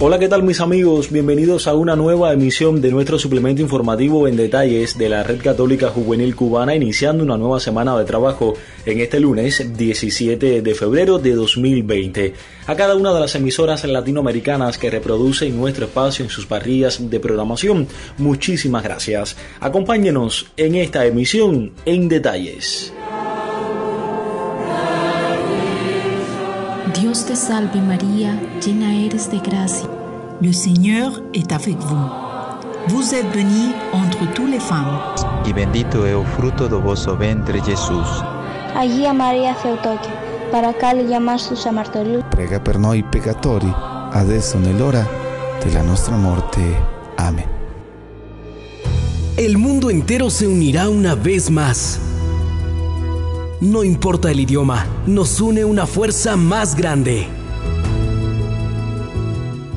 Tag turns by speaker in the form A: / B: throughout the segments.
A: Hola, ¿qué tal mis amigos? Bienvenidos a una nueva emisión de nuestro suplemento informativo en detalles de la Red Católica Juvenil Cubana, iniciando una nueva semana de trabajo en este lunes 17 de febrero de 2020. A cada una de las emisoras latinoamericanas que reproducen nuestro espacio en sus parrillas de programación, muchísimas gracias. Acompáñenos en esta emisión en detalles.
B: Dios te salve María, llena eres de gracia.
C: Le Seigneur est avec vous. Vous êtes bénie entre toutes les femmes.
D: Y bendito es el fruto de vuestro ventre Jesús.
E: Allí a Maria Feotoque, para cal llamassus a martello.
F: Prega per noi peccatori, adesso nell'ora della nostra morte. Amén.
G: El mundo entero se unirá una vez más. No importa el idioma, nos une una fuerza más grande.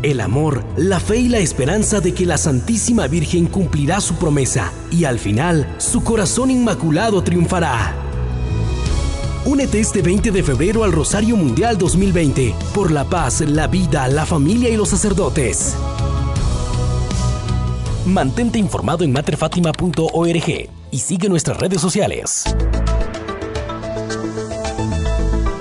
G: El amor, la fe y la esperanza de que la Santísima Virgen cumplirá su promesa y al final su corazón inmaculado triunfará. Únete este 20 de febrero al Rosario Mundial 2020 por la paz, la vida, la familia y los sacerdotes. Mantente informado en materfatima.org y sigue nuestras redes sociales.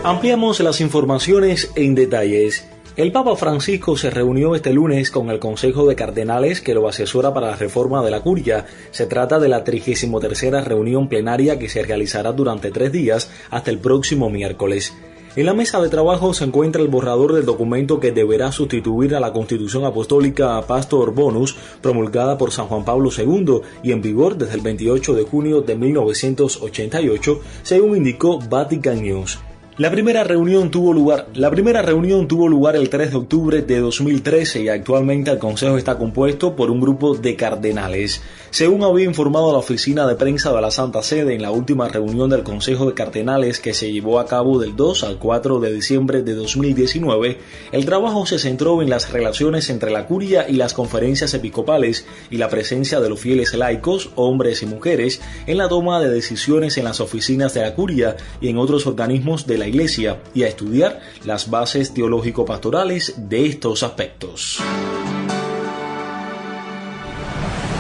A: Ampliamos las informaciones en detalles. El Papa Francisco se reunió este lunes con el Consejo de Cardenales que lo asesora para la reforma de la curia. Se trata de la 33 reunión plenaria que se realizará durante tres días hasta el próximo miércoles. En la mesa de trabajo se encuentra el borrador del documento que deberá sustituir a la Constitución Apostólica Pastor Bonus, promulgada por San Juan Pablo II y en vigor desde el 28 de junio de 1988, según indicó Vatican News. La primera reunión tuvo lugar, la primera reunión tuvo lugar el 3 de octubre de 2013 y actualmente el Consejo está compuesto por un grupo de cardenales. Según había informado la oficina de prensa de la Santa Sede en la última reunión del Consejo de Cardenales que se llevó a cabo del 2 al 4 de diciembre de 2019, el trabajo se centró en las relaciones entre la curia y las conferencias episcopales y la presencia de los fieles laicos, hombres y mujeres, en la toma de decisiones en las oficinas de la curia y en otros organismos de la Iglesia y a estudiar las bases teológico-pastorales de estos aspectos.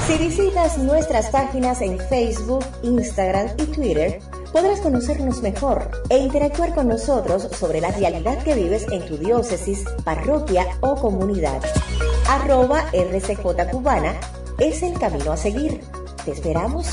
H: Si visitas nuestras páginas en Facebook, Instagram y Twitter, podrás conocernos mejor e interactuar con nosotros sobre la realidad que vives en tu diócesis, parroquia o comunidad. Arroba RCJ Cubana es el camino a seguir. Te esperamos.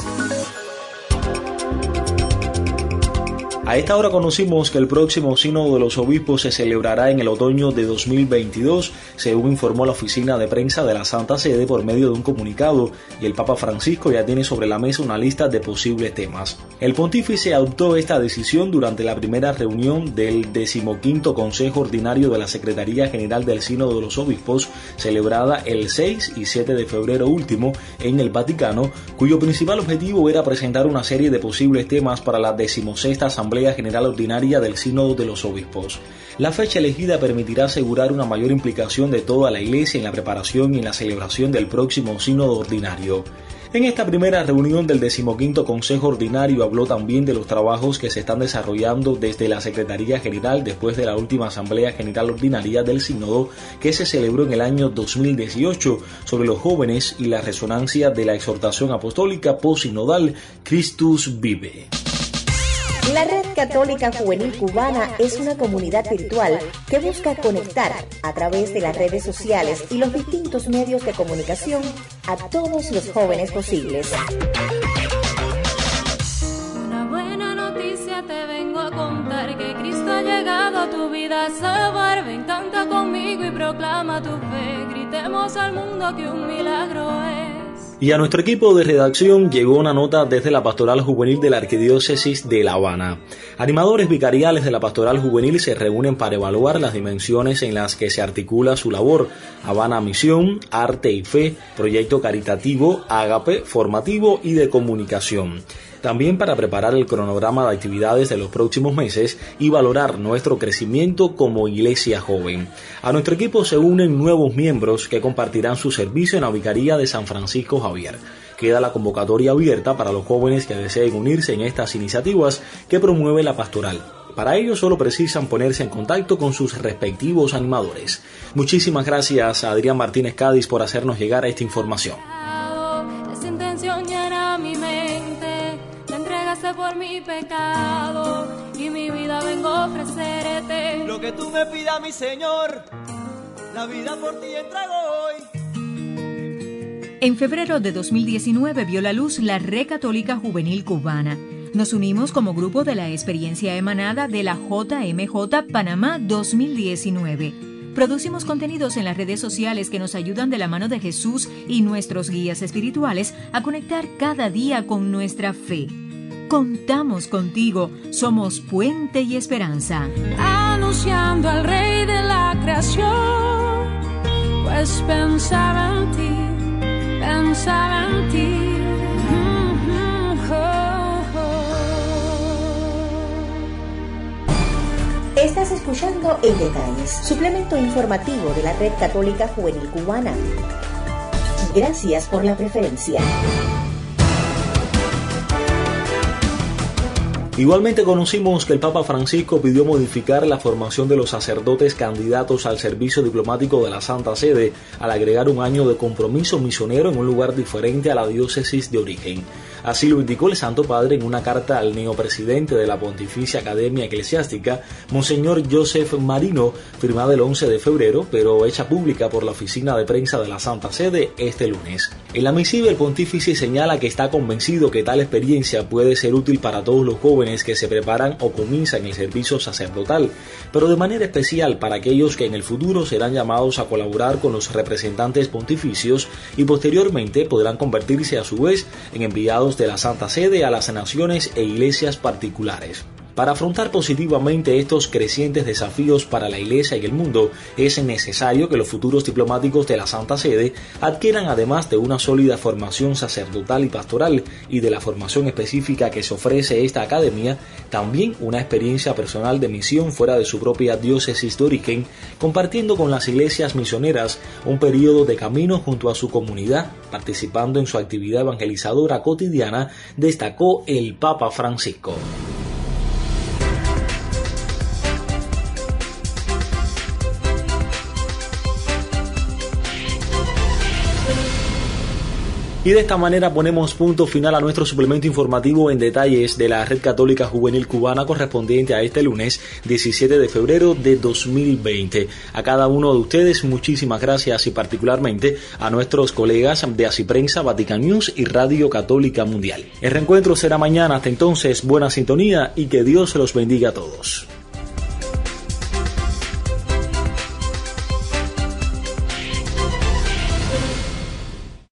A: A esta hora conocimos que el próximo Sínodo de los Obispos se celebrará en el otoño de 2022, según informó la oficina de prensa de la Santa Sede por medio de un comunicado, y el Papa Francisco ya tiene sobre la mesa una lista de posibles temas. El pontífice adoptó esta decisión durante la primera reunión del decimoquinto Consejo Ordinario de la Secretaría General del Sínodo de los Obispos, celebrada el 6 y 7 de febrero último en el Vaticano, cuyo principal objetivo era presentar una serie de posibles temas para la decimosexta Asamblea General Ordinaria del Sínodo de los Obispos. La fecha elegida permitirá asegurar una mayor implicación de toda la Iglesia en la preparación y en la celebración del próximo Sínodo Ordinario. En esta primera reunión del decimoquinto Consejo Ordinario habló también de los trabajos que se están desarrollando desde la Secretaría General después de la última Asamblea General Ordinaria del Sínodo que se celebró en el año 2018 sobre los jóvenes y la resonancia de la exhortación apostólica posinodal Christus Vive.
H: La Red Católica Juvenil Cubana es una comunidad virtual que busca conectar a través de las redes sociales y los distintos medios de comunicación a todos los jóvenes posibles.
I: Una buena noticia te vengo a contar que Cristo ha llegado a tu vida a salvar. Ven, canta conmigo y proclama tu fe. Gritemos al mundo que un milagro es.
A: Y a nuestro equipo de redacción llegó una nota desde la Pastoral Juvenil de la Arquidiócesis de La Habana. Animadores vicariales de la Pastoral Juvenil se reúnen para evaluar las dimensiones en las que se articula su labor. Habana Misión, Arte y Fe, Proyecto Caritativo, Ágape, Formativo y de Comunicación también para preparar el cronograma de actividades de los próximos meses y valorar nuestro crecimiento como iglesia joven. A nuestro equipo se unen nuevos miembros que compartirán su servicio en la Vicaría de San Francisco Javier. Queda la convocatoria abierta para los jóvenes que deseen unirse en estas iniciativas que promueve la pastoral. Para ello solo precisan ponerse en contacto con sus respectivos animadores. Muchísimas gracias a Adrián Martínez Cádiz por hacernos llegar a esta información.
I: Por mi pecado y mi vida vengo a ofrecerte.
J: Lo que tú me pidas, mi Señor, la vida por ti entrego hoy.
K: En febrero de 2019 vio la luz la Red Católica Juvenil Cubana. Nos unimos como grupo de la experiencia emanada de la JMJ Panamá 2019. Producimos contenidos en las redes sociales que nos ayudan de la mano de Jesús y nuestros guías espirituales a conectar cada día con nuestra fe. Contamos contigo, somos puente y esperanza.
I: Anunciando al Rey de la creación, pues pensaba en ti, pensaba en ti.
H: Estás escuchando En Detalles, suplemento informativo de la Red Católica Juvenil Cubana. Gracias por la preferencia.
A: Igualmente conocimos que el Papa Francisco pidió modificar la formación de los sacerdotes candidatos al servicio diplomático de la Santa Sede al agregar un año de compromiso misionero en un lugar diferente a la diócesis de origen. Así lo indicó el Santo Padre en una carta al neopresidente de la Pontificia Academia Eclesiástica, Monseñor Joseph Marino, firmada el 11 de febrero, pero hecha pública por la Oficina de Prensa de la Santa Sede este lunes. En la misiva el pontífice señala que está convencido que tal experiencia puede ser útil para todos los jóvenes que se preparan o comienzan el servicio sacerdotal, pero de manera especial para aquellos que en el futuro serán llamados a colaborar con los representantes pontificios y posteriormente podrán convertirse a su vez en enviados de la Santa Sede a las naciones e iglesias particulares. Para afrontar positivamente estos crecientes desafíos para la Iglesia y el mundo, es necesario que los futuros diplomáticos de la Santa Sede adquieran además de una sólida formación sacerdotal y pastoral y de la formación específica que se ofrece esta academia, también una experiencia personal de misión fuera de su propia diócesis de origen, compartiendo con las iglesias misioneras un periodo de camino junto a su comunidad, participando en su actividad evangelizadora cotidiana, destacó el Papa Francisco. Y de esta manera ponemos punto final a nuestro suplemento informativo en detalles de la Red Católica Juvenil Cubana correspondiente a este lunes 17 de febrero de 2020. A cada uno de ustedes muchísimas gracias y particularmente a nuestros colegas de Asiprensa, Vatican News y Radio Católica Mundial. El reencuentro será mañana, hasta entonces buena sintonía y que Dios los bendiga a todos.